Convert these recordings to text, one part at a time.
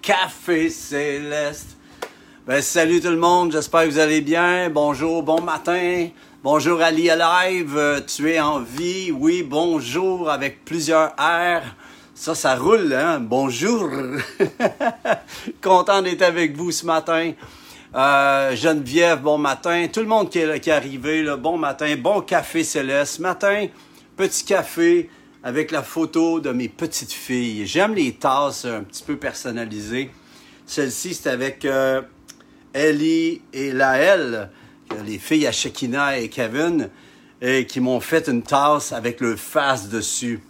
Café Céleste. Ben, salut tout le monde, j'espère que vous allez bien. Bonjour, bon matin. Bonjour Ali Alive, Euh, tu es en vie. Oui, bonjour avec plusieurs R. Ça, ça roule, hein? Bonjour. Content d'être avec vous ce matin. Euh, Geneviève, bon matin. Tout le monde qui est, arrivé, bon matin. Bon café céleste. Matin, petit café avec la photo de mes petites filles. J'aime les tasses un petit peu personnalisées. Celle-ci, c'est avec euh, Ellie et Laëlle, les filles à Shekina et Kevin, qui m'ont fait une tasse avec le face dessus.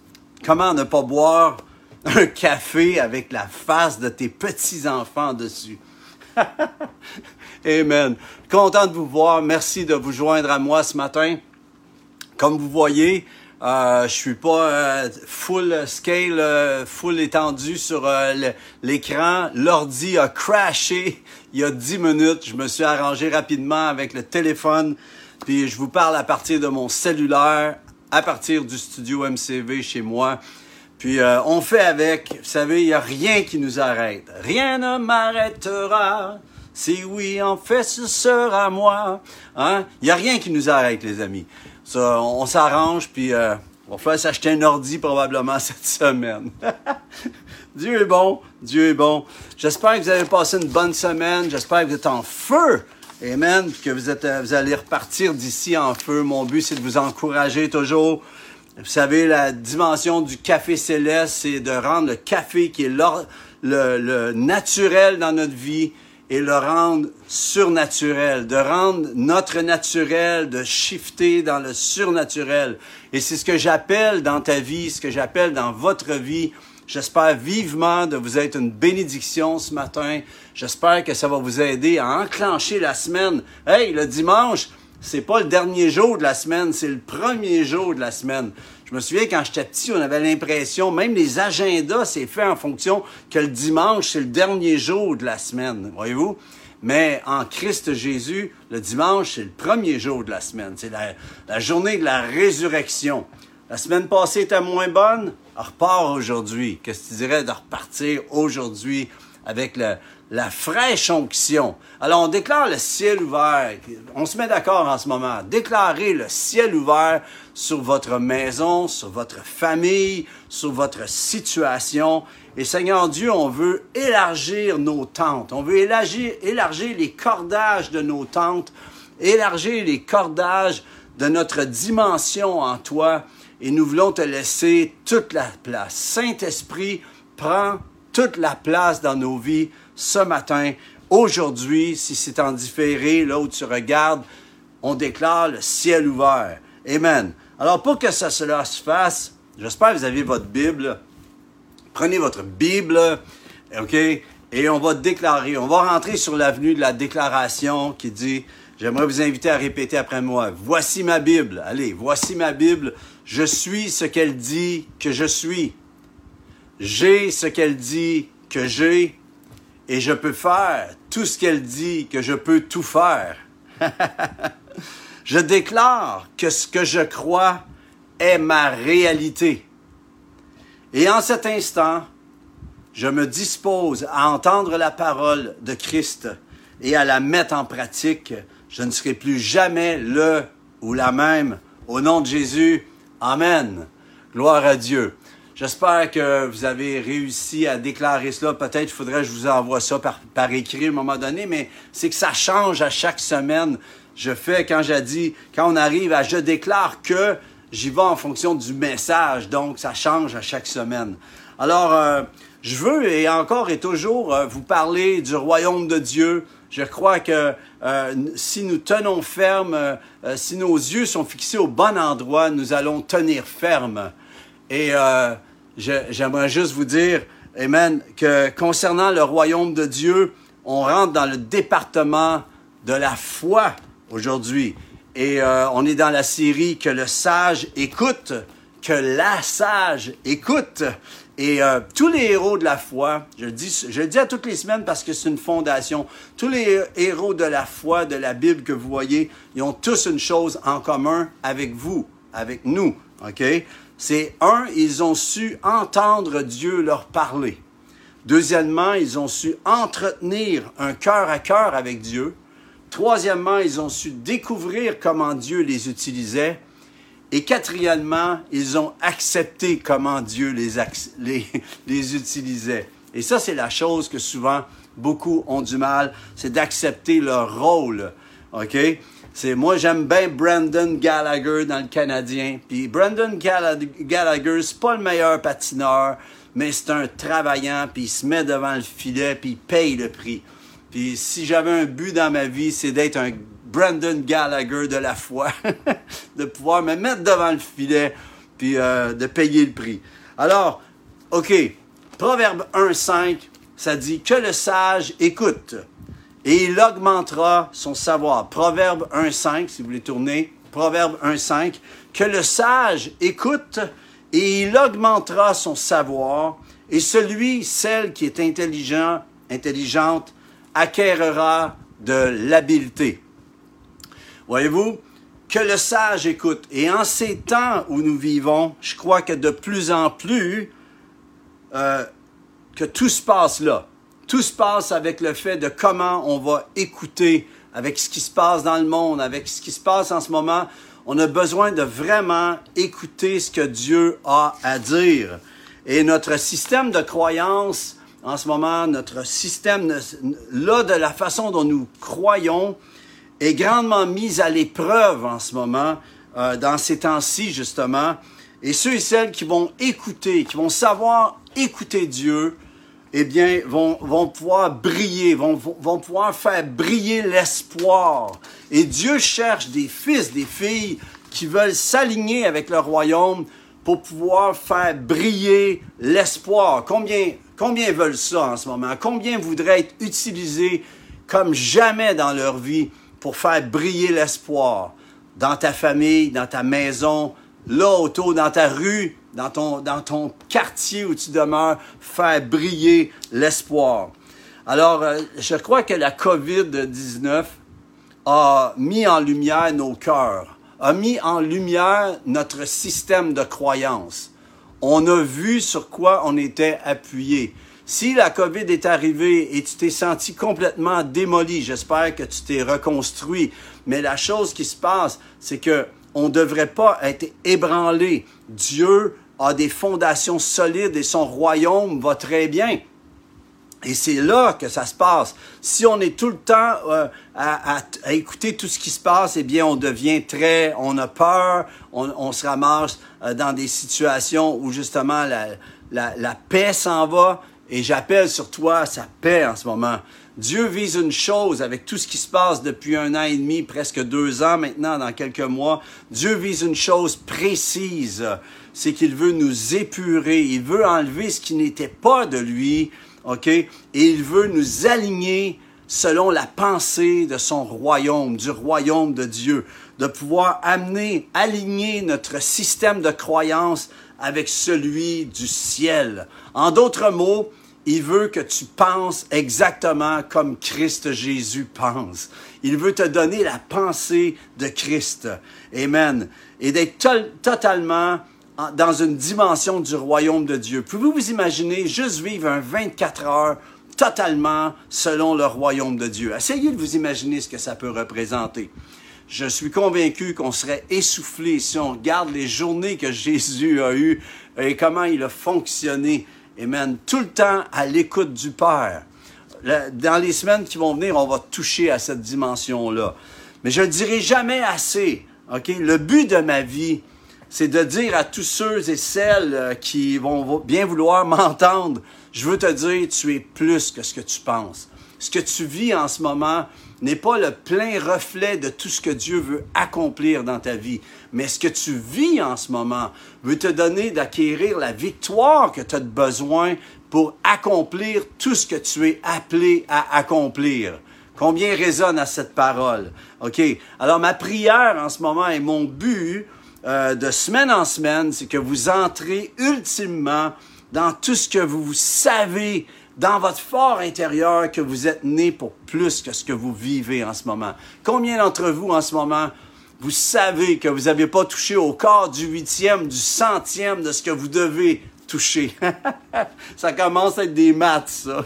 Comment ne pas boire un café avec la face de tes petits-enfants dessus? Amen. Content de vous voir. Merci de vous joindre à moi ce matin. Comme vous voyez, euh, je suis pas euh, full scale, euh, full étendu sur l'écran. L'ordi a crashé il y a 10 minutes. Je me suis arrangé rapidement avec le téléphone. Puis je vous parle à partir de mon cellulaire, à partir du studio MCV chez moi. Puis euh, on fait avec. Vous savez, il n'y a rien qui nous arrête. Rien ne m'arrêtera. Si oui, en fait, ce sera moi. Hein? Il n'y a rien qui nous arrête, les amis. Ça, on, s'arrange, puis euh, on va faire s'acheter un ordi probablement cette semaine. Dieu est bon, Dieu est bon. J'espère que vous avez passé une bonne semaine. J'espère que vous êtes en feu. Amen. Que vous, êtes, euh, vous allez repartir d'ici en feu. Mon but, c'est de vous encourager toujours. Vous savez, la dimension du café céleste, c'est de rendre le café qui est le naturel dans notre vie et le rendre surnaturel, de rendre notre naturel, de shifter dans le surnaturel. Et c'est ce que j'appelle dans ta vie, ce que j'appelle dans votre vie. J'espère vivement de vous être une bénédiction ce matin. J'espère que ça va vous aider à enclencher la semaine. Hey, le dimanche, c'est pas le dernier jour de la semaine, c'est le premier jour de la semaine. Je me souviens quand j'étais petit, on avait l'impression, même les agendas, c'est fait en fonction que le dimanche, c'est le dernier jour de la semaine, voyez-vous? Mais en Christ Jésus, le dimanche, c'est le premier jour de la semaine. C'est la, journée de la résurrection. La semaine passée était moins bonne, on repart aujourd'hui. Qu'est-ce que tu dirais de repartir aujourd'hui avec le- la fraîche onction? Alors, on déclare le ciel ouvert. On se met d'accord en ce moment. Déclarez le ciel ouvert sur votre maison, sur votre famille, sur votre situation. Et Seigneur Dieu, on veut élargir nos tentes. On veut élargir, élargir les cordages de nos tentes, élargir les cordages de notre dimension en toi. Et nous voulons te laisser toute la place. Saint-Esprit, prends toute la place dans nos vies ce matin. Aujourd'hui, si c'est en différé, là où tu regardes, on déclare le ciel ouvert. Amen. Alors, pour que ça, cela se fasse, j'espère que vous avez votre Bible. Prenez votre Bible, OK? Et on va déclarer. On va rentrer sur l'avenue de la déclaration qui dit, j'aimerais vous inviter à répéter après moi. Voici ma Bible. Allez, voici ma Bible. Je suis ce qu'elle dit que je suis. J'ai ce qu'elle dit que j'ai. Et je peux faire tout ce qu'elle dit que je peux tout faire. je déclare que ce que je crois est ma réalité. Et en cet instant, je me dispose à entendre la parole de Christ et à la mettre en pratique. Je ne serai plus jamais le ou la même. Au nom de Jésus, Amen. Gloire à Dieu. J'espère que vous avez réussi à déclarer cela. Peut-être faudrait que je vous envoie ça par, écrit à un moment donné, mais c'est que ça change à chaque semaine. Je fais quand j'ai dit, quand on arrive à je déclare que, j'y vais en fonction du message, donc ça change à chaque semaine. Alors, euh, je veux et encore et toujours euh, vous parler du royaume de Dieu. Je crois que euh, si nous tenons ferme, si nos yeux sont fixés au bon endroit, nous allons tenir ferme. Et euh, j'aimerais juste vous dire, Amen, que concernant le royaume de Dieu, on rentre dans le département de la foi aujourd'hui. Et euh, on est dans la série que le sage écoute que la sage écoute. Et euh, tous les héros de la foi, je le, dis, je dis à toutes les semaines parce que c'est une fondation, tous les héros de la foi, de la Bible que vous voyez, ils ont tous une chose en commun avec vous, avec nous. OK? C'est un, ils ont su entendre Dieu leur parler. Deuxièmement, ils ont su entretenir un cœur à cœur avec Dieu. Troisièmement, ils ont su découvrir comment Dieu les utilisait. Et quatrièmement, ils ont accepté comment Dieu les, utilisait. Et ça, c'est la chose que souvent beaucoup ont du mal, c'est d'accepter leur rôle. OK? C'est, moi, j'aime bien Brandon Gallagher dans le Canadien. Puis Brandon Gallagher, c'est pas le meilleur patineur, mais c'est un travaillant, puis il se met devant le filet, puis il paye le prix. Puis si j'avais un but dans ma vie, c'est d'être un Brandon Gallagher de la foi, de pouvoir me mettre devant le filet, puis euh, de payer le prix. Alors, OK, Proverbe 1.5, ça dit que le sage écoute et il augmentera son savoir. Proverbe 1.5, si vous voulez tourner, Proverbe 1.5, que le sage écoute et il augmentera son savoir, et celui, celle qui est intelligent, intelligente, acquérera de l'habileté. Voyez-vous, que le sage écoute. Et en ces temps où nous vivons, je crois que de plus en plus, euh, que tout se passe là. Tout se passe avec le fait de comment on va écouter, avec ce qui se passe dans le monde, avec ce qui se passe en ce moment. On a besoin de vraiment écouter ce que Dieu a à dire. Et notre système de croyance, en ce moment, notre système, là, de la façon dont nous croyons, est grandement mis à l'épreuve en ce moment, euh, dans ces temps-ci, justement. Et ceux et celles qui vont écouter, qui vont savoir écouter Dieu, eh bien, vont, vont pouvoir briller, vont, vont pouvoir faire briller l'espoir. Et Dieu cherche des fils, des filles qui veulent s'aligner avec le royaume pour pouvoir faire briller l'espoir. Combien, combien veulent ça en ce moment? Combien voudraient être utilisés comme jamais dans leur vie pour faire briller l'espoir? Dans ta famille, dans ta maison, là autour, dans ta rue, dans ton, dans ton quartier où tu demeures, faire briller l'espoir. Alors, euh, je crois que la COVID-19 a mis en lumière nos cœurs, a mis en lumière notre système de croyance. On a vu sur quoi on était appuyé. Si la COVID est arrivée et tu t'es senti complètement démoli, j'espère que tu t'es reconstruit. Mais la chose qui se passe, c'est que on ne devrait pas être ébranlé. Dieu a des fondations solides et son royaume va très bien. Et c'est là que ça se passe. Si on est tout le temps euh, à, écouter tout ce qui se passe, eh bien, on devient très, on a peur, on, se ramasse euh, dans des situations où justement la, la, la paix s'en va. Et j'appelle sur toi sa paix en ce moment. Dieu vise une chose avec tout ce qui se passe depuis un an et demi, presque deux ans maintenant, dans quelques mois. Dieu vise une chose précise, c'est qu'il veut nous épurer, il veut enlever ce qui n'était pas de lui, ok, et il veut nous aligner selon la pensée de son royaume, du royaume de Dieu, de pouvoir amener, aligner notre système de croyance avec celui du ciel. En d'autres mots, il veut que tu penses exactement comme Christ Jésus pense. Il veut te donner la pensée de Christ. Amen. Et d'être totalement dans une dimension du royaume de Dieu. Pouvez-vous vous imaginer juste vivre un 24 heures totalement selon le royaume de Dieu? Essayez de vous imaginer ce que ça peut représenter. Je suis convaincu qu'on serait essoufflé si on regarde les journées que Jésus a eues et comment il a fonctionné Amen. Tout le temps à l'écoute du Père. Dans les semaines qui vont venir, on va toucher à cette dimension-là. Mais je ne dirai jamais assez. Le but de ma vie, c'est de dire à tous ceux et celles euh, qui vont bien vouloir m'entendre, je veux te dire, tu es plus que ce que tu penses. Ce que tu vis en ce moment, n'est pas le plein reflet de tout ce que Dieu veut accomplir dans ta vie, mais ce que tu vis en ce moment veut te donner d'acquérir la victoire que tu as besoin pour accomplir tout ce que tu es appelé à accomplir. Combien résonne à cette parole? OK? Alors, ma prière en ce moment et mon but, euh, de semaine en semaine, c'est que vous entrez ultimement dans tout ce que vous savez dans votre fort intérieur que vous êtes né pour plus que ce que vous vivez en ce moment. Combien d'entre vous en ce moment, vous savez que vous n'avez pas touché au quart du huitième, du centième de ce que vous devez toucher? ça commence à être des maths, ça.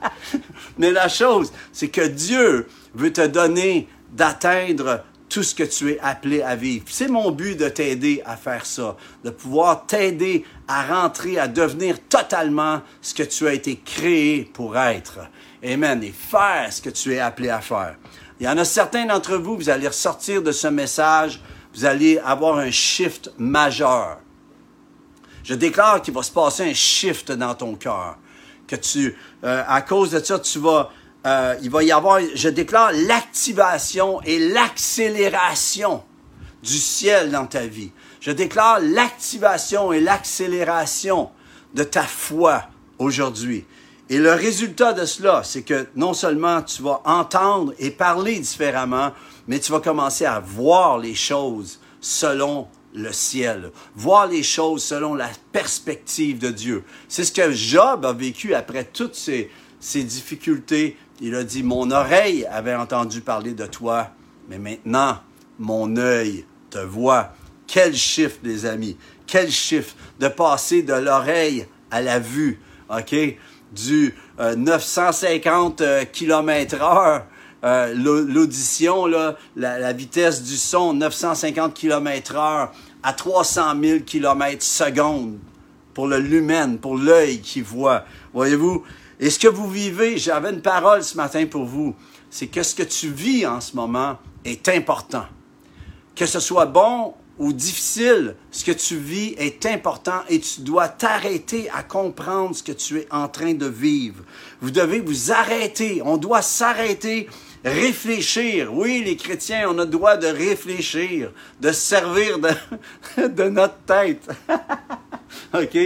Mais la chose, c'est que Dieu veut te donner d'atteindre tout ce que tu es appelé à vivre. C'est mon but de t'aider à faire ça, de pouvoir t'aider à rentrer, à devenir totalement ce que tu as été créé pour être. Amen. Et faire ce que tu es appelé à faire. Il y en a certains d'entre vous, vous allez ressortir de ce message, vous allez avoir un shift majeur. Je déclare qu'il va se passer un shift dans ton cœur. Que tu, euh, à cause de ça, tu vas euh, il va y avoir, je déclare, l'activation et l'accélération du ciel dans ta vie. Je déclare l'activation et l'accélération de ta foi aujourd'hui. Et le résultat de cela, c'est que non seulement tu vas entendre et parler différemment, mais tu vas commencer à voir les choses selon le ciel, voir les choses selon la perspective de Dieu. C'est ce que Job a vécu après toutes ces, ces difficultés, il a dit, mon oreille avait entendu parler de toi, mais maintenant, mon œil te voit. Quel chiffre, les amis. Quel chiffre de passer de l'oreille à la vue. OK? Du 950 km heure, euh, l'audition, la, la, vitesse du son, 950 km heure à 300 000 km seconde pour le lumen, pour l'œil qui voit. Voyez-vous, et ce que vous vivez, j'avais une parole ce matin pour vous, c'est que ce que tu vis en ce moment est important. Que ce soit bon ou difficile, ce que tu vis est important et tu dois t'arrêter à comprendre ce que tu es en train de vivre. Vous devez vous arrêter, on doit s'arrêter, réfléchir. Oui, les chrétiens, on a le droit de réfléchir, de servir de, notre tête. OK?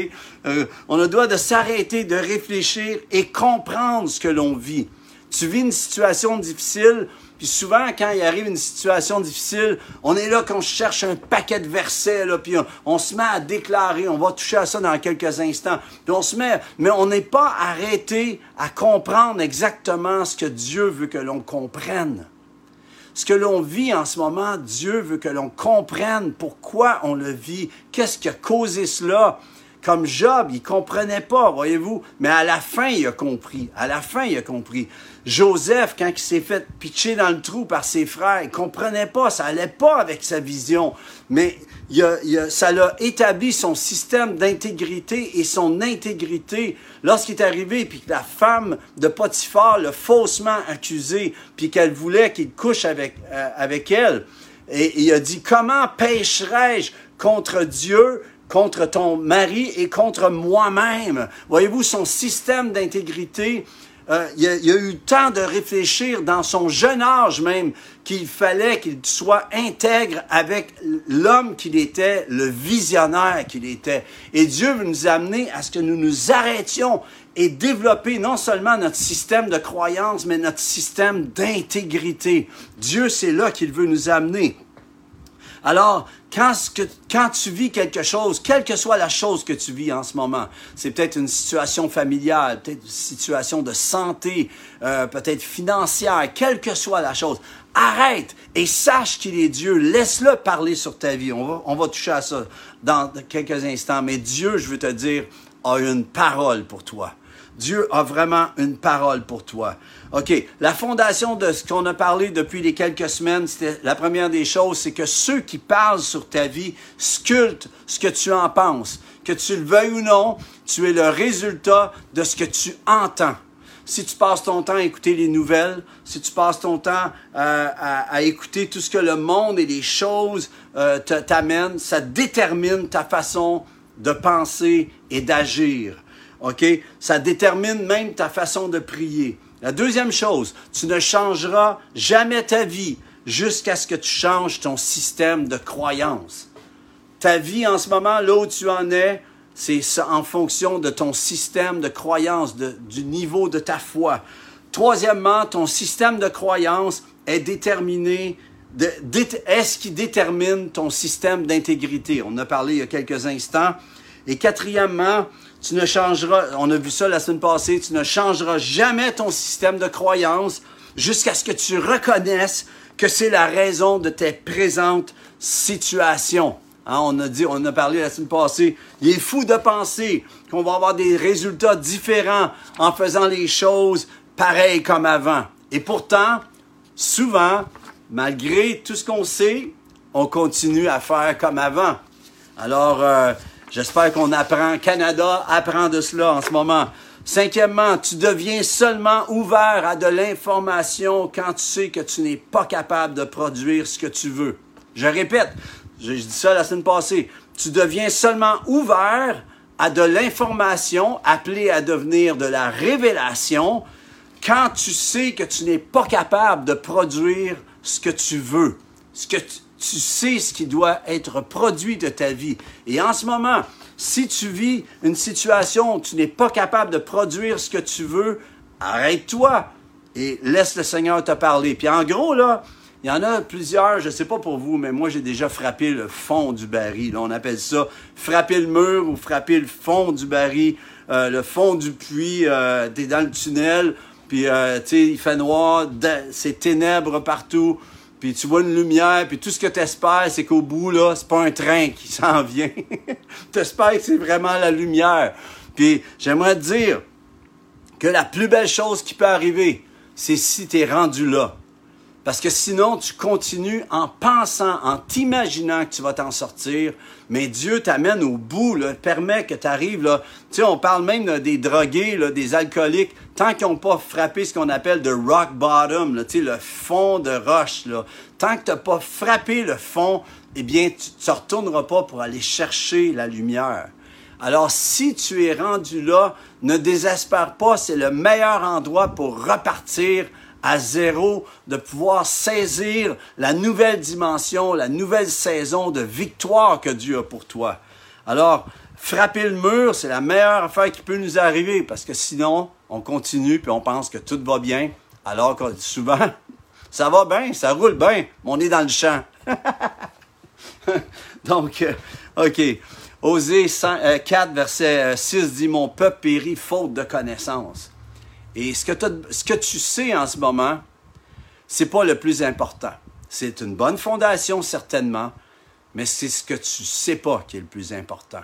Euh, on a le droit de s'arrêter, de réfléchir et comprendre ce que l'on vit. Tu vis une situation difficile, puis souvent, quand il arrive une situation difficile, on est là qu'on cherche un paquet de versets, puis on, se met à déclarer, on va toucher à ça dans quelques instants, puis on se met, mais on n'est pas arrêté à comprendre exactement ce que Dieu veut que l'on comprenne. Ce que l'on vit en ce moment, Dieu veut que l'on comprenne pourquoi on le vit, qu'est-ce qui a causé cela, comme Job, il comprenait pas, voyez-vous, mais à la fin, il a compris. À la fin, il a compris. Joseph, quand il s'est fait pitcher dans le trou par ses frères, il comprenait pas, ça allait pas avec sa vision. Mais il a, ça l'a établi son système d'intégrité et son intégrité lorsqu'il est arrivé, puis que la femme de Potiphar l'a faussement accusé, puis qu'elle voulait qu'il couche avec, euh, avec elle. Et il a dit, comment pécherais-je contre Dieu contre ton mari et contre moi-même? Voyez-vous, son système d'intégrité, euh, il, a, a, eu le temps de réfléchir dans son jeune âge même qu'il fallait qu'il soit intègre avec l'homme qu'il était, le visionnaire qu'il était. Et Dieu veut nous amener à ce que nous nous arrêtions et développer non seulement notre système de croyance, mais notre système d'intégrité. Dieu, c'est là qu'il veut nous amener. Alors, quand, tu vis quelque chose, quelle que soit la chose que tu vis en ce moment, c'est peut-être une situation familiale, peut-être une situation de santé, euh, peut-être financière, quelle que soit la chose, arrête et sache qu'il est Dieu. Laisse-le parler sur ta vie. On va, on va toucher à ça dans quelques instants. Mais Dieu, je veux te dire, a une parole pour toi. Dieu a vraiment une parole pour toi. OK, la fondation de ce qu'on a parlé depuis les quelques semaines, c'était la première des choses, c'est que ceux qui parlent sur ta vie sculptent ce que tu en penses. Que tu le veuilles ou non, tu es le résultat de ce que tu entends. Si tu passes ton temps à écouter les nouvelles, si tu passes ton temps euh, à, écouter tout ce que le monde et les choses euh, t'amènent, ça détermine ta façon de penser et d'agir. OK? Ça détermine même ta façon de prier. La deuxième chose, tu ne changeras jamais ta vie jusqu'à ce que tu changes ton système de croyance. Ta vie en ce moment, là où tu en es, c'est en fonction de ton système de croyance, du niveau de ta foi. Troisièmement, ton système de croyance est déterminé est-ce qui détermine ton système d'intégrité? On a parlé il y a quelques instants. Et quatrièmement, tu ne changeras, on a vu ça la semaine passée, tu ne changeras jamais ton système de croyance jusqu'à ce que tu reconnaisses que c'est la raison de tes présentes situations. Hein, on a dit, on a parlé la semaine passée, il est fou de penser qu'on va avoir des résultats différents en faisant les choses pareilles comme avant. Et pourtant, souvent, malgré tout ce qu'on sait, on continue à faire comme avant. Alors, euh, j'espère qu'on apprend, Canada apprend de cela en ce moment. Cinquièmement, tu deviens seulement ouvert à de l'information quand tu sais que tu n'es pas capable de produire ce que tu veux. Je répète, je, dis ça la semaine passée, tu deviens seulement ouvert à de l'information appelée à devenir de la révélation quand tu sais que tu n'es pas capable de produire ce que tu veux, ce que tu, tu sais ce qui doit être produit de ta vie. Et en ce moment, si tu vis une situation où tu n'es pas capable de produire ce que tu veux, arrête-toi et laisse le Seigneur te parler. Puis en gros, là, il y en a plusieurs, je ne sais pas pour vous, mais moi j'ai déjà frappé le fond du baril. on appelle ça frapper le mur ou frapper le fond du baril, euh, le fond du puits, euh, tu es dans le tunnel, puis euh, il fait noir, c'est ténèbres partout puis tu vois une lumière, puis tout ce que tu espères, c'est qu'au bout, là, c'est pas un train qui s'en vient. tu espères que c'est vraiment la lumière. Puis j'aimerais te dire que la plus belle chose qui peut arriver, c'est si tu es rendu là. Parce que sinon, tu continues en pensant, en t'imaginant que tu vas t'en sortir, mais Dieu t'amène au bout, là, permet que tu arrives là. Tu sais, on parle même des drogués, des alcooliques, tant qu'ils n'ont pas frappé ce qu'on appelle de rock bottom, le fond de roche. Tant que tu n'as pas frappé le fond, eh bien, tu ne retourneras pas pour aller chercher la lumière. Alors, si tu es rendu là, ne désespère pas, c'est le meilleur endroit pour repartir à zéro, de pouvoir saisir la nouvelle dimension, la nouvelle saison de victoire que Dieu a pour toi. Alors, frapper le mur, c'est la meilleure affaire qui peut nous arriver parce que sinon, on continue puis on pense que tout va bien, alors que souvent, ça va bien, ça roule bien, on est dans le champ. Donc, euh, OK. Osée 4, euh, verset 6 euh, dit Mon peuple périt faute de connaissance. Et ce que, ce que tu sais en ce moment, c'est pas le plus important. C'est une bonne fondation, certainement, mais c'est ce que tu sais pas qui est le plus important.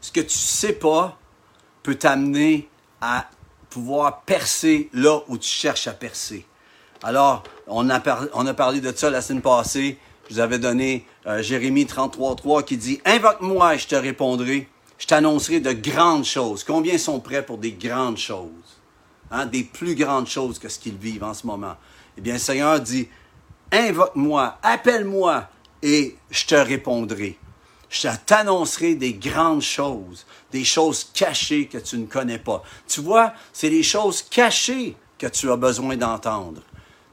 Ce que tu sais pas peut t'amener à pouvoir percer là où tu cherches à percer. Alors, on a, parlé de ça la semaine passée. Je vous avais donné euh, Jérémie 33.3 qui dit Invoque-moi et je te répondrai je t'annoncerai de grandes choses. Combien sont prêts pour des grandes choses? Hein? Des plus grandes choses que ce qu'ils vivent en ce moment. Eh bien, le Seigneur dit, invoque-moi, appelle-moi et je te répondrai. Je t'annoncerai des grandes choses, des choses cachées que tu ne connais pas. Tu vois, c'est les choses cachées que tu as besoin d'entendre.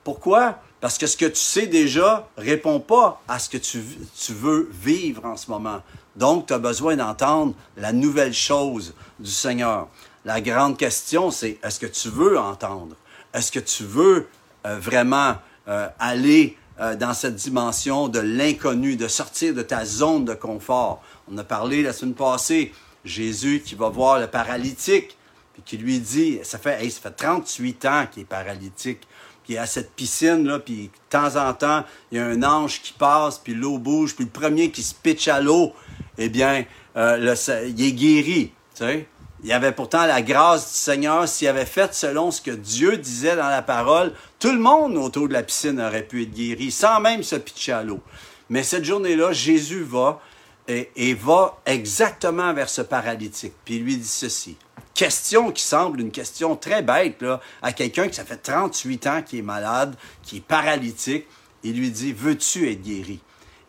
Pourquoi? Parce que ce que tu sais déjà répond pas à ce que tu, tu veux vivre en ce moment. Donc, tu as besoin d'entendre la nouvelle chose du Seigneur. La grande question, c'est est-ce que tu veux entendre? Est-ce que tu veux euh, vraiment euh, aller euh, dans cette dimension de l'inconnu, de sortir de ta zone de confort? On a parlé la semaine passée, Jésus qui va voir le paralytique, puis qui lui dit, ça fait, ça fait 38 ans qu'il est paralytique qui est à cette piscine, là, puis de temps en temps, il y a un ange qui passe, puis l'eau bouge, puis le premier qui se pitche à l'eau, eh bien, euh, il est guéri. Tu sais? Il avait pourtant la grâce du Seigneur. S'il avait fait selon ce que Dieu disait dans la parole, tout le monde autour de la piscine aurait pu être guéri, sans même se pitcher à l'eau. Mais cette journée-là, Jésus va et, et, va exactement vers ce paralytique. Puis lui dit ceci. Question qui semble une question très bête là, à quelqu'un qui ça fait 38 ans qui est malade, qui est paralytique. Il lui dit, veux-tu être guéri?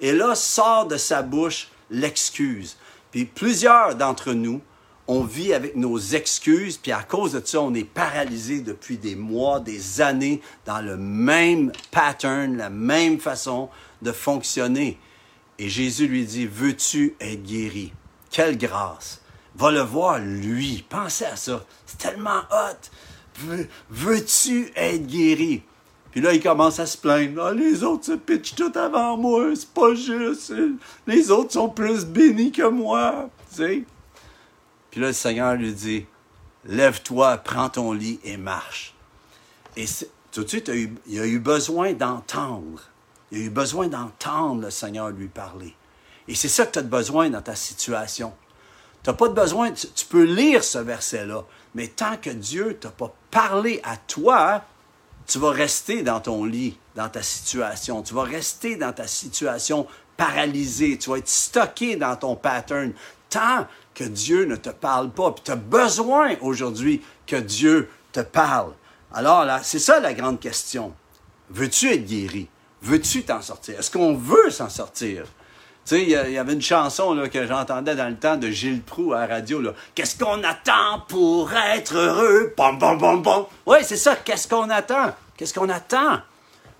Et là sort de sa bouche l'excuse. Puis plusieurs d'entre nous, on vit avec nos excuses, puis à cause de ça, on est paralysé depuis des mois, des années, dans le même pattern, la même façon de fonctionner. Et Jésus lui dit, veux-tu être guéri? Quelle grâce! Va le voir, lui. Pensez à ça. C'est tellement hot. Veux-tu être guéri? Puis là, il commence à se plaindre. Ah, les autres se pitchent tout avant moi, c'est pas juste. Les autres sont plus bénis que moi. Tu sais? Puis là, le Seigneur lui dit Lève-toi, prends ton lit et marche. Et tout de suite, il a eu, besoin d'entendre. Il a eu besoin d'entendre le Seigneur lui parler. Et c'est ça que tu as besoin dans ta situation. Tu n'as pas besoin, tu, peux lire ce verset-là, mais tant que Dieu t'a pas parlé à toi, tu vas rester dans ton lit, dans ta situation. Tu vas rester dans ta situation paralysée. Tu vas être stocké dans ton pattern tant que Dieu ne te parle pas. Puis tu as besoin aujourd'hui que Dieu te parle. Alors là, c'est ça la grande question. Veux-tu être guéri? Veux-tu t'en sortir? Est-ce qu'on veut s'en sortir? Tu sais, il y, avait une chanson que j'entendais dans le temps de Gilles Proux à la radio. Qu'est-ce qu'on attend pour être heureux? Bom, bom, bom, bom. Oui, c'est ça. Qu'est-ce qu'on attend? Qu'est-ce qu'on attend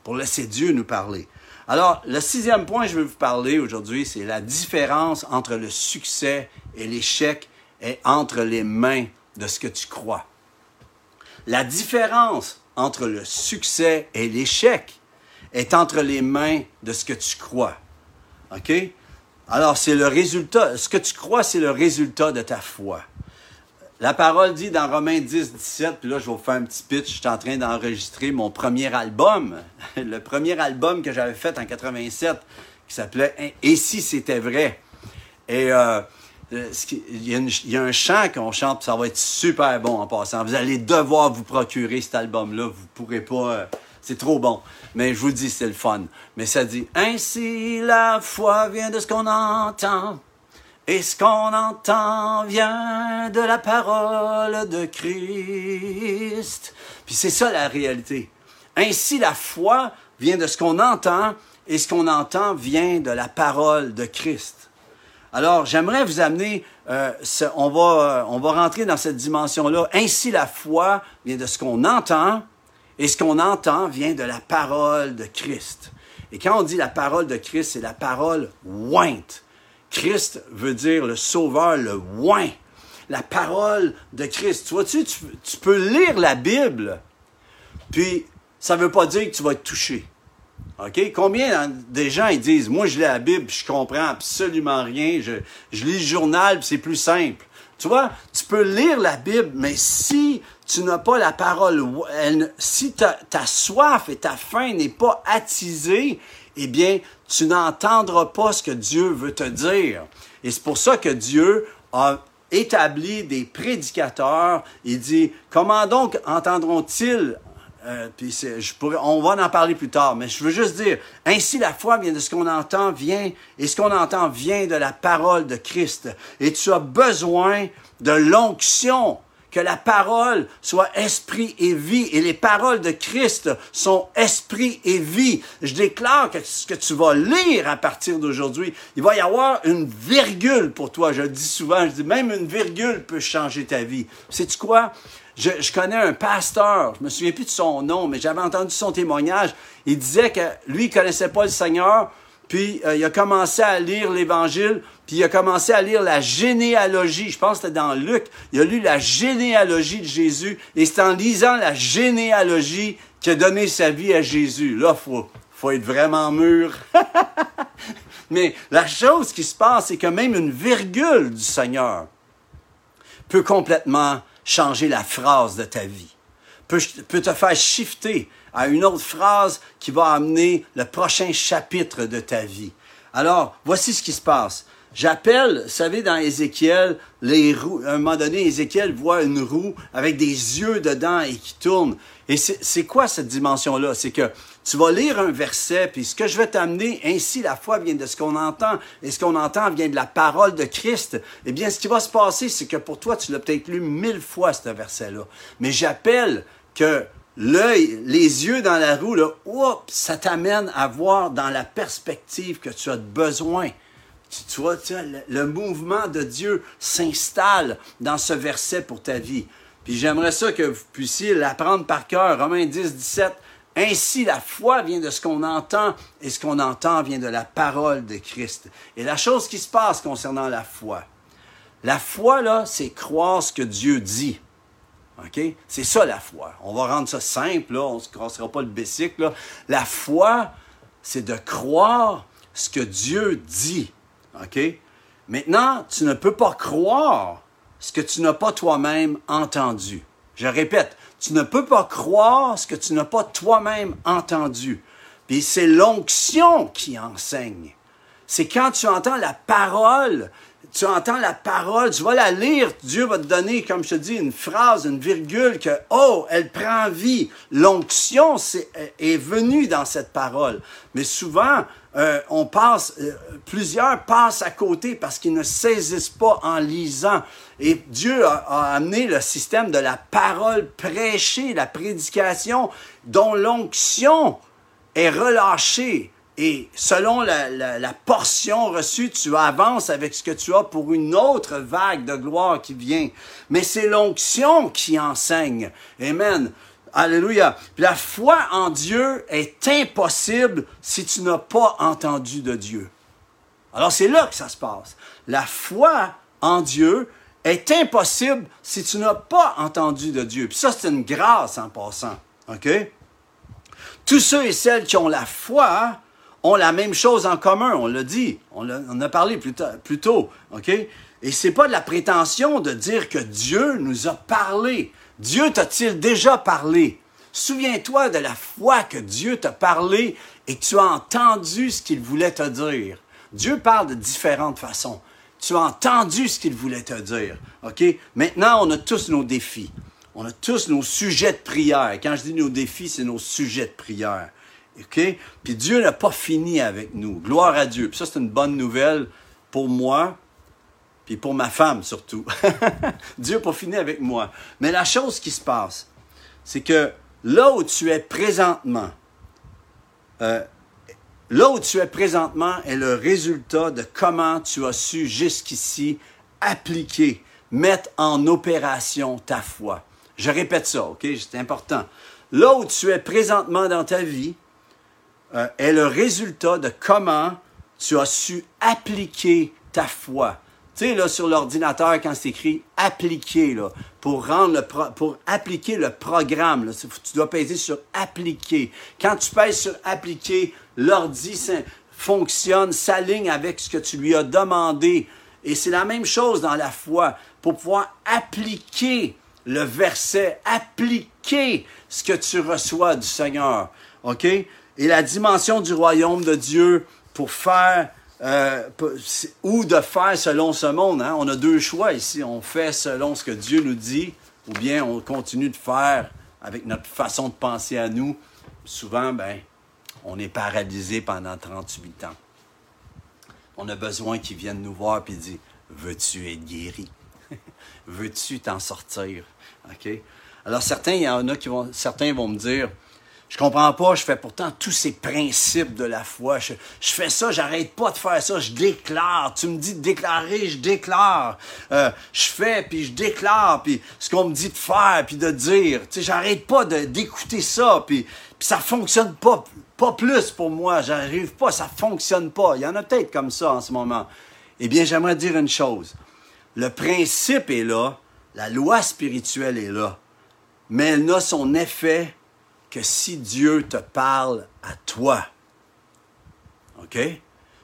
pour laisser Dieu nous parler? Alors, le sixième point que je veux vous parler aujourd'hui, c'est la différence entre le succès et l'échec est entre les mains de ce que tu crois. La différence entre le succès et l'échec est entre les mains de ce que tu crois. OK? Alors, c'est le résultat. Ce que tu crois, c'est le résultat de ta foi. La parole dit dans Romains 10, 17, puis là, je vais vous faire un petit pitch. Je suis en train d'enregistrer mon premier album, le premier album que j'avais fait en 87, qui s'appelait Et si c'était vrai? Et euh, il, y a un chant qu'on chante, ça va être super bon en passant. Vous allez devoir vous procurer cet album-là. Vous pourrez pas. Euh, c'est trop bon. Mais je vous dis, c'est le fun. Mais ça dit Ainsi la foi vient de ce qu'on entend. Et ce qu'on entend vient de la parole de Christ. Puis c'est ça la réalité. Ainsi la foi vient de ce qu'on entend et ce qu'on entend vient de la parole de Christ. Alors j'aimerais vous amener, euh, on, va, on va rentrer dans cette dimension-là. Ainsi la foi vient de ce qu'on entend et ce qu'on entend vient de la parole de Christ. Et quand on dit la parole de Christ, c'est la parole ointe. Christ veut dire le sauveur, le oint. La parole de Christ. Tu vois-tu, tu, peux lire la Bible, puis ça ne veut pas dire que tu vas être touché. OK? Combien des gens disent Moi, je lis la Bible, puis je comprends absolument rien. Je, lis le journal, puis c'est plus simple. Tu vois, tu peux lire la Bible, mais si tu n'as pas la parole, si ta soif et ta faim n'est pas attisée, eh bien, tu n'entendras pas ce que Dieu veut te dire. Et c'est pour ça que Dieu a établi des prédicateurs. Il dit, comment donc entendront-ils euh, puis je pourrais, on va en parler plus tard, mais je veux juste dire, ainsi la foi vient de ce qu'on entend, vient, et ce qu'on entend vient de la parole de Christ. Et tu as besoin de l'onction que la parole soit esprit et vie. Et les paroles de Christ sont esprit et vie. Je déclare que ce que tu vas lire à partir d'aujourd'hui, il va y avoir une virgule pour toi. Je le dis souvent, je dis même une virgule peut changer ta vie. Sais-tu quoi? Je, connais un pasteur, je me souviens plus de son nom, mais j'avais entendu son témoignage. Il disait que lui, il connaissait pas le Seigneur, puis euh, il a commencé à lire l'Évangile, il a commencé à lire la généalogie. Je pense que c'était dans Luc. Il a lu la généalogie de Jésus, et c'est en lisant la généalogie qu'il a donné sa vie à Jésus. Là, faut, faut être vraiment mûr. Mais la chose qui se passe, c'est que même une virgule du Seigneur peut complètement changer la phrase de ta vie, peut, peut te faire shifter à une autre phrase qui va amener le prochain chapitre de ta vie. Alors, voici ce qui se passe. J'appelle, vous savez, dans Ézéchiel, les roues, à un moment donné, Ézéchiel voit une roue avec des yeux dedans et qui tourne. Et c'est quoi cette dimension-là? C'est que tu vas lire un verset, puis ce que je vais t'amener, ainsi la foi vient de ce qu'on entend, et ce qu'on entend vient de la parole de Christ. Eh bien, ce qui va se passer, c'est que pour toi, tu l'as peut-être lu mille fois, ce verset-là. Mais j'appelle que l'œil, les yeux dans la roue, là, ça t'amène à voir dans la perspective que tu as besoin. Tu, vois, le, mouvement de Dieu s'installe dans ce verset pour ta vie. Puis j'aimerais ça que vous puissiez l'apprendre par cœur. Romains 10, 17. Ainsi, la foi vient de ce qu'on entend et ce qu'on entend vient de la parole de Christ. Et la chose qui se passe concernant la foi, la foi, là, c'est croire ce que Dieu dit. OK? C'est ça la foi. On va rendre ça simple, on ne se cassera pas le bicycle. La foi, c'est de croire ce que Dieu dit. OK? Maintenant, tu ne peux pas croire ce que tu n'as pas toi-même entendu. Je répète, tu ne peux pas croire ce que tu n'as pas toi-même entendu. Puis c'est l'onction qui enseigne. C'est quand tu entends la parole, tu entends la parole, tu vas la lire, Dieu va te donner, comme je te dis, une phrase, une virgule que, oh, elle prend vie. L'onction est, venue dans cette parole. Mais souvent, euh, on passe, euh, plusieurs passent à côté parce qu'ils ne saisissent pas en lisant. Et Dieu a, a, amené le système de la parole prêchée, la prédication, dont l'onction est relâchée et selon la, portion reçue, tu avances avec ce que tu as pour une autre vague de gloire qui vient. Mais c'est l'onction qui enseigne. Amen. Alléluia. La foi en Dieu est impossible si tu n'as pas entendu de Dieu. Alors c'est là que ça se passe. La foi en Dieu est impossible si tu n'as pas entendu de Dieu. Puis ça, c'est une grâce en passant. OK? Tous ceux et celles qui ont la foi ont la même chose en commun, on l'a dit, on, a, parlé plus, plus tôt, OK? Et c'est pas de la prétention de dire que Dieu nous a parlé. Dieu t'a-t-il déjà parlé? Souviens-toi de la foi que Dieu t'a parlé et que tu as entendu ce qu'il voulait te dire. Dieu parle de différentes façons. Tu as entendu ce qu'il voulait te dire. OK? Maintenant, on a tous nos défis. On a tous nos sujets de prière. Quand je dis nos défis, c'est nos sujets de prière. OK? Puis Dieu n'a pas fini avec nous. Gloire à Dieu. Puis ça, c'est une bonne nouvelle pour moi, puis pour ma femme surtout. Dieu n'a pas fini avec moi. Mais la chose qui se passe, c'est que là où tu es présentement, euh, là où tu es présentement est le résultat de comment tu as su jusqu'ici appliquer, mettre en opération ta foi. Je répète ça, OK? C'est important. Là où tu es présentement dans ta vie, euh, est le résultat de comment tu as su appliquer ta foi. Tu sais, là, sur l'ordinateur, quand c'est écrit appliquer, là, pour rendre le pour appliquer le programme, là, tu dois peser sur appliquer. Quand tu pèses sur appliquer, l'ordi fonctionne, s'aligne avec ce que tu lui as demandé. Et c'est la même chose dans la foi. Pour pouvoir appliquer le verset, appliquer ce que tu reçois du Seigneur. OK? Et la dimension du royaume de Dieu pour faire euh, ou de faire selon ce monde. Hein. On a deux choix ici. On fait selon ce que Dieu nous dit ou bien on continue de faire avec notre façon de penser à nous. Souvent, ben, on est paralysé pendant 38 ans. On a besoin qu'ils viennent nous voir et disent Veux-tu être guéri? Veux-tu t'en sortir? Alors, certains, il y en a qui vont, certains vont me dire je comprends pas, je fais pourtant tous ces principes de la foi. Je, fais ça, j'arrête pas de faire ça, je déclare. Tu me dis de déclarer, je déclare. Euh, je fais, puis je déclare, puis ce qu'on me dit de faire, puis de dire. Tu sais, j'arrête pas d'écouter ça, puis, ça fonctionne pas, pas plus pour moi. J'arrive pas, ça fonctionne pas. Il y en a peut-être comme ça en ce moment. Eh bien, j'aimerais dire une chose. Le principe est là, la loi spirituelle est là, mais elle n'a son effet que si Dieu te parle à toi. OK?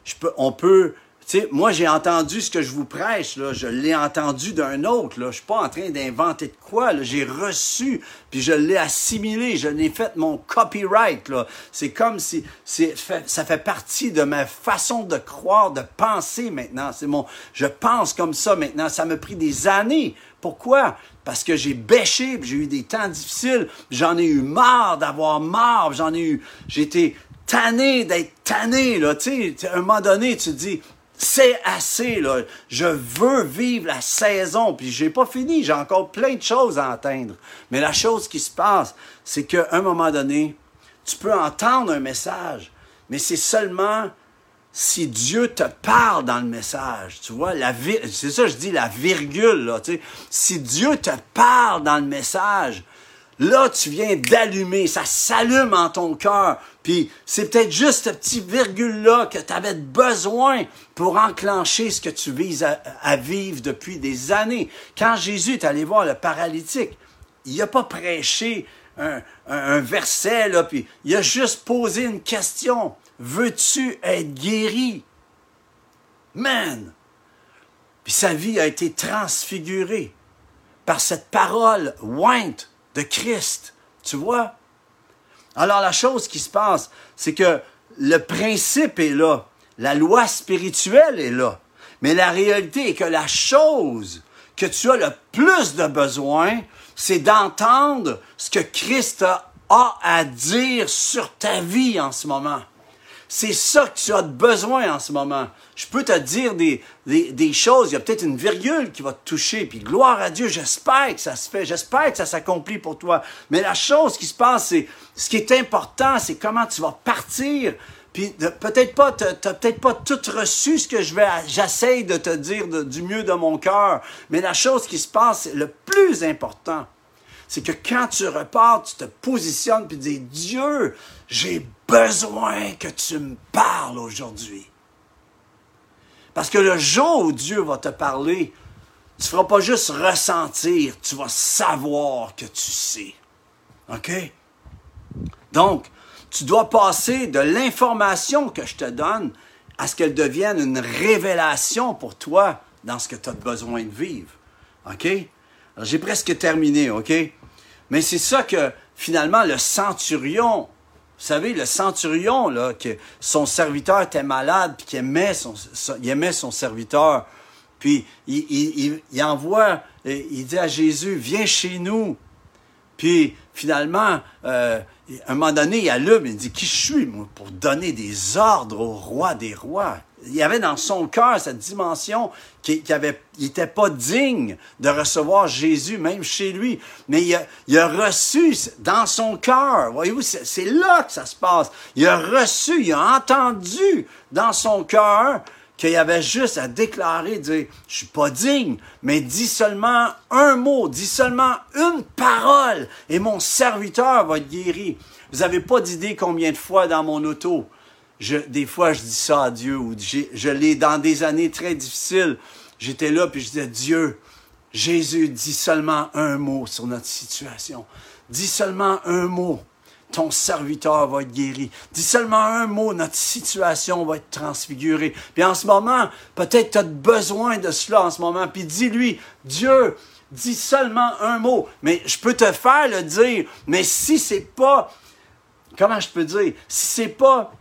Je peux, on peut. Sais, moi, j'ai entendu ce que je vous prêche, là. Je l'ai entendu d'un autre, là. Je suis pas en train d'inventer de quoi, là. J'ai reçu, puis je l'ai assimilé. Je l'ai fait mon copyright, là. C'est comme si, c'est, ça fait partie de ma façon de croire, de penser maintenant. C'est mon, je pense comme ça maintenant. Ça m'a pris des années. Pourquoi? parce que j'ai bêché, j'ai eu des temps difficiles, j'en ai eu marre d'avoir marre, j'en ai eu, j'étais tanné d'être tanné, là, tu sais, à un moment donné, tu te dis, c'est assez, là, je veux vivre la saison, puis j'ai pas fini, j'ai encore plein de choses à atteindre. Mais la chose qui se passe, c'est qu'à un moment donné, tu peux entendre un message, mais c'est seulement si Dieu te parle dans le message, tu vois, la c'est ça je dis la virgule là, si Dieu te parle dans le message, là tu viens d'allumer, ça s'allume en ton cœur, puis c'est peut-être juste cette petite virgule là que tu avais besoin pour enclencher ce que tu vises à, vivre depuis des années. Quand Jésus est allé voir le paralytique, il a pas prêché un, un, verset, là, puis il a juste posé une question. Veux-tu être guéri? Man! Puis sa vie a été transfigurée par cette parole ointe de Christ. Tu vois? Alors la chose qui se passe, c'est que le principe est là, la loi spirituelle est là, mais la réalité est que la chose que tu as le plus de besoin, c'est d'entendre ce que Christ a à dire sur ta vie en ce moment. C'est ça que tu as besoin en ce moment. Je peux te dire des, choses, il y a peut-être une virgule qui va te toucher, puis gloire à Dieu, j'espère que ça se fait, j'espère que ça s'accomplit pour toi. Mais la chose qui se passe, c'est ce qui est important, c'est comment tu vas partir. Puis peut-être pas, tu n'as peut-être pas tout reçu ce que je vais, j'essaye de te dire du mieux de mon cœur. Mais la chose qui se passe, le plus important, c'est que quand tu repars, tu te positionnes puis dis Dieu, j'ai besoin que tu me parles aujourd'hui. Parce que le jour où Dieu va te parler, tu ne feras pas juste ressentir, tu vas savoir que tu sais. OK? Donc, tu dois passer de l'information que je te donne à ce qu'elle devienne une révélation pour toi dans ce que tu as besoin de vivre. OK? Alors, j'ai presque terminé, OK? Mais c'est ça que finalement le centurion vous savez, le centurion, que son serviteur était malade, puis qu'il aimait son, aimait son serviteur. Puis il, envoie, il dit à Jésus, viens chez nous. Puis finalement, euh, un moment donné, il allume, il dit, qui je suis, moi, pour donner des ordres au roi des rois? il y avait dans son cœur cette dimension qu'il n'était pas digne de recevoir Jésus, même chez lui. Mais il a, reçu dans son cœur. Voyez-vous, c'est là que ça se passe. Il a reçu, il a entendu dans son cœur qu'il avait juste à déclarer, dire, je suis pas digne, mais dis seulement un mot, dis seulement une parole, et mon serviteur va être guéri. Vous n'avez pas d'idée combien de fois dans mon auto, des fois, je dis ça à Dieu, ou je l'ai dans des années très difficiles. J'étais là, puis je disais, Dieu, Jésus, dis seulement un mot sur notre situation. Dis seulement un mot. Ton serviteur va être guéri. Dis seulement un mot, notre situation va être transfigurée. Puis en ce moment, peut-être tu as besoin de cela en ce moment. Puis dis-lui, Dieu, dis seulement un mot. Mais je peux te faire le dire. Mais si c'est pas, comment je peux dire, si c'est pas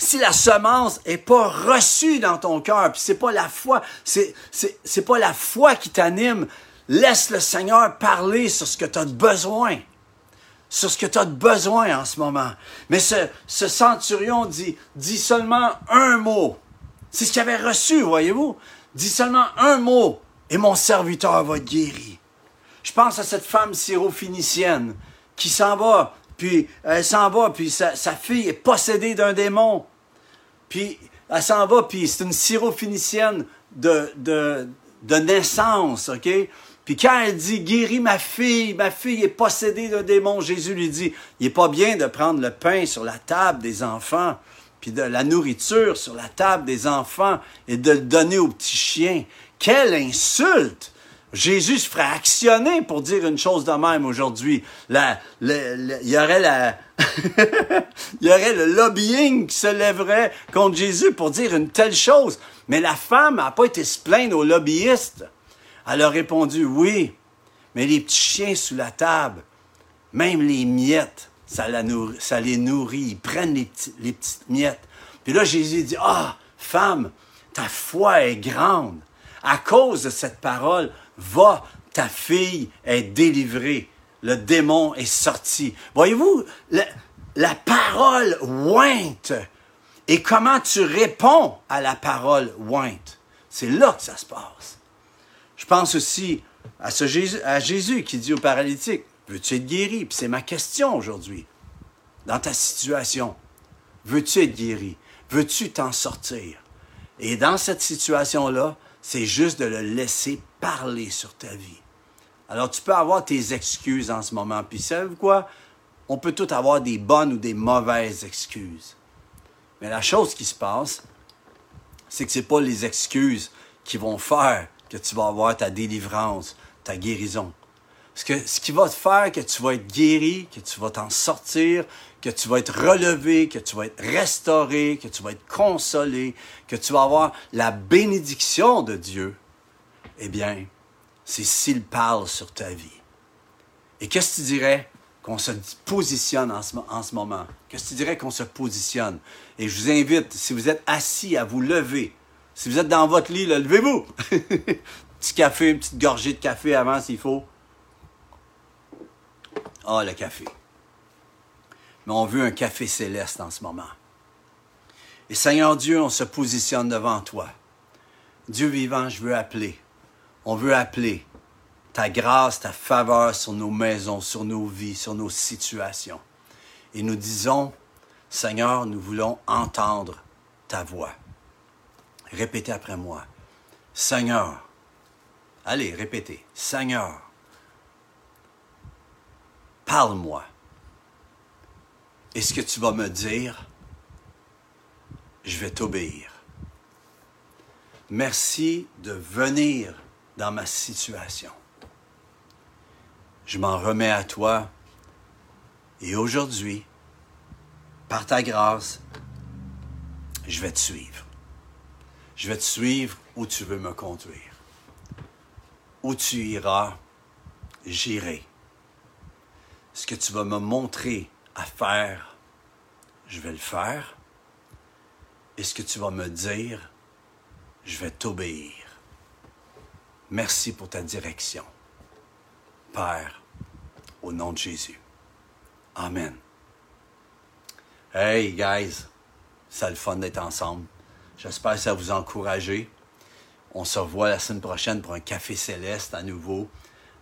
si la semence est pas reçue dans ton cœur, puis c'est pas la foi, c'est, c'est, pas la foi qui t'anime, laisse le Seigneur parler sur ce que tu as besoin. Sur ce que tu as besoin en ce moment. Mais ce, ce centurion dit, dit seulement un mot. C'est ce qu'il avait reçu, voyez-vous? Dit seulement un mot et mon serviteur va être guéri. Je pense à cette femme syro-phénicienne qui s'en va, puis elle s'en va, puis sa, fille est possédée d'un démon. Puis elle s'en va, puis c'est une syrophénicienne de, de, naissance, OK? Puis quand elle dit guéris ma fille, ma fille est possédée d'un démon, Jésus lui dit il n'est pas bien de prendre le pain sur la table des enfants, puis de la nourriture sur la table des enfants et de le donner aux petits chiens. Quelle insulte! Jésus se ferait actionner pour dire une chose de même aujourd'hui. Il y aurait le lobbying qui se lèverait contre Jésus pour dire une telle chose. Mais la femme n'a pas été se plaindre aux lobbyistes. Elle a répondu oui, mais les petits chiens sous la table, même les miettes, ça, les nourrit. Ils prennent les petites miettes. Puis là, Jésus dit, ah, femme, ta foi est grande. À cause de cette parole, va, ta fille est délivrée. Le démon est sorti. Voyez-vous, la, parole ointe et comment tu réponds à la parole ointe? C'est là que ça se passe. Je pense aussi à, ce Jésus, qui dit au paralytique, veux-tu être guéri? Puis c'est ma question aujourd'hui. Dans ta situation, veux-tu être guéri? Veux-tu t'en sortir? Et dans cette situation-là, c'est juste de le laisser parler sur ta vie. Alors, tu peux avoir tes excuses en ce moment. Puis, savez-vous quoi? On peut tout avoir des bonnes ou des mauvaises excuses. Mais la chose qui se passe, c'est que ce pas les excuses qui vont faire que tu vas avoir ta délivrance, ta guérison. Ce, que, ce qui va te faire que tu vas être guéri, que tu vas t'en sortir, que tu vas être relevé, que tu vas être restauré, que tu vas être consolé, que tu vas avoir la bénédiction de Dieu, eh bien, c'est s'il parle sur ta vie. Et qu'est-ce que tu dirais qu'on se positionne en ce, en ce moment? Qu'est-ce que tu dirais qu'on se positionne? Et je vous invite, si vous êtes assis, à vous lever. Si vous êtes dans votre lit, levez-vous. Petit café, une petite gorgée de café avant s'il faut. Ah, le café. Mais on veut un café céleste en ce moment. Et Seigneur Dieu, on se positionne devant toi. Dieu vivant, je veux appeler. On veut appeler ta grâce, ta faveur sur nos maisons, sur nos vies, sur nos situations. Et nous disons, Seigneur, nous voulons entendre ta voix. Répétez après moi. Seigneur, allez, répétez. Seigneur, parle-moi. Et ce que tu vas me dire, je vais t'obéir. Merci de venir dans ma situation. Je m'en remets à toi et aujourd'hui, par ta grâce, je vais te suivre. Je vais te suivre où tu veux me conduire. Où tu iras, j'irai. Ce que tu vas me montrer à faire, je vais le faire. Et ce que tu vas me dire, je vais t'obéir. Merci pour ta direction. Père, au nom de Jésus. Amen. Hey, guys, c'est le fun d'être ensemble. J'espère que ça vous a encouragé. On se revoit la semaine prochaine pour un café céleste à nouveau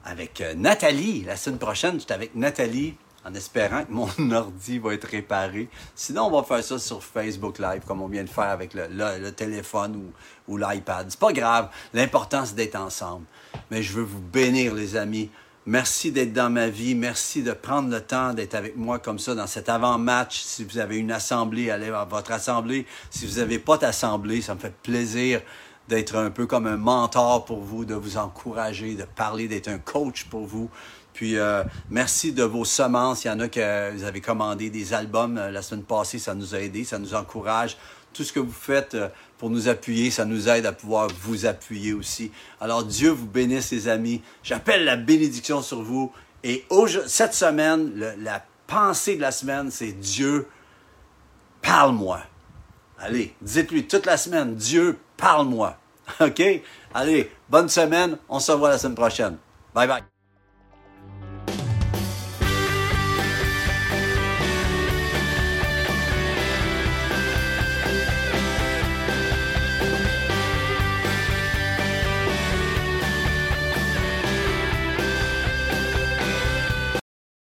avec euh, Nathalie. La semaine prochaine, j'étais avec Nathalie en espérant que mon ordi va être réparé. Sinon, on va faire ça sur Facebook Live, comme on vient de faire avec le, téléphone ou, ou l'iPad. C'est pas grave. L'important, c'est d'être ensemble. Mais je veux vous bénir, les amis. Merci d'être dans ma vie. Merci de prendre le temps d'être avec moi comme ça dans cet avant-match. Si vous avez une assemblée, allez à votre assemblée. Si vous n'avez pas d'assemblée, ça me fait plaisir d'être un peu comme un mentor pour vous, de vous encourager, de parler, d'être un coach pour vous. Puis euh, merci de vos semences. Il y en a que vous avez commandé des albums euh, la semaine passée, ça nous a aidé, ça nous encourage. Tout ce que vous faites euh, pour nous appuyer, ça nous aide à pouvoir vous appuyer aussi. Alors Dieu vous bénisse les amis. J'appelle la bénédiction sur vous. Et cette semaine, la pensée de la semaine, c'est Dieu, parle-moi. Allez, dites-lui toute la semaine, Dieu, parle-moi. OK? Allez, bonne semaine. On se revoit la semaine prochaine. Bye bye.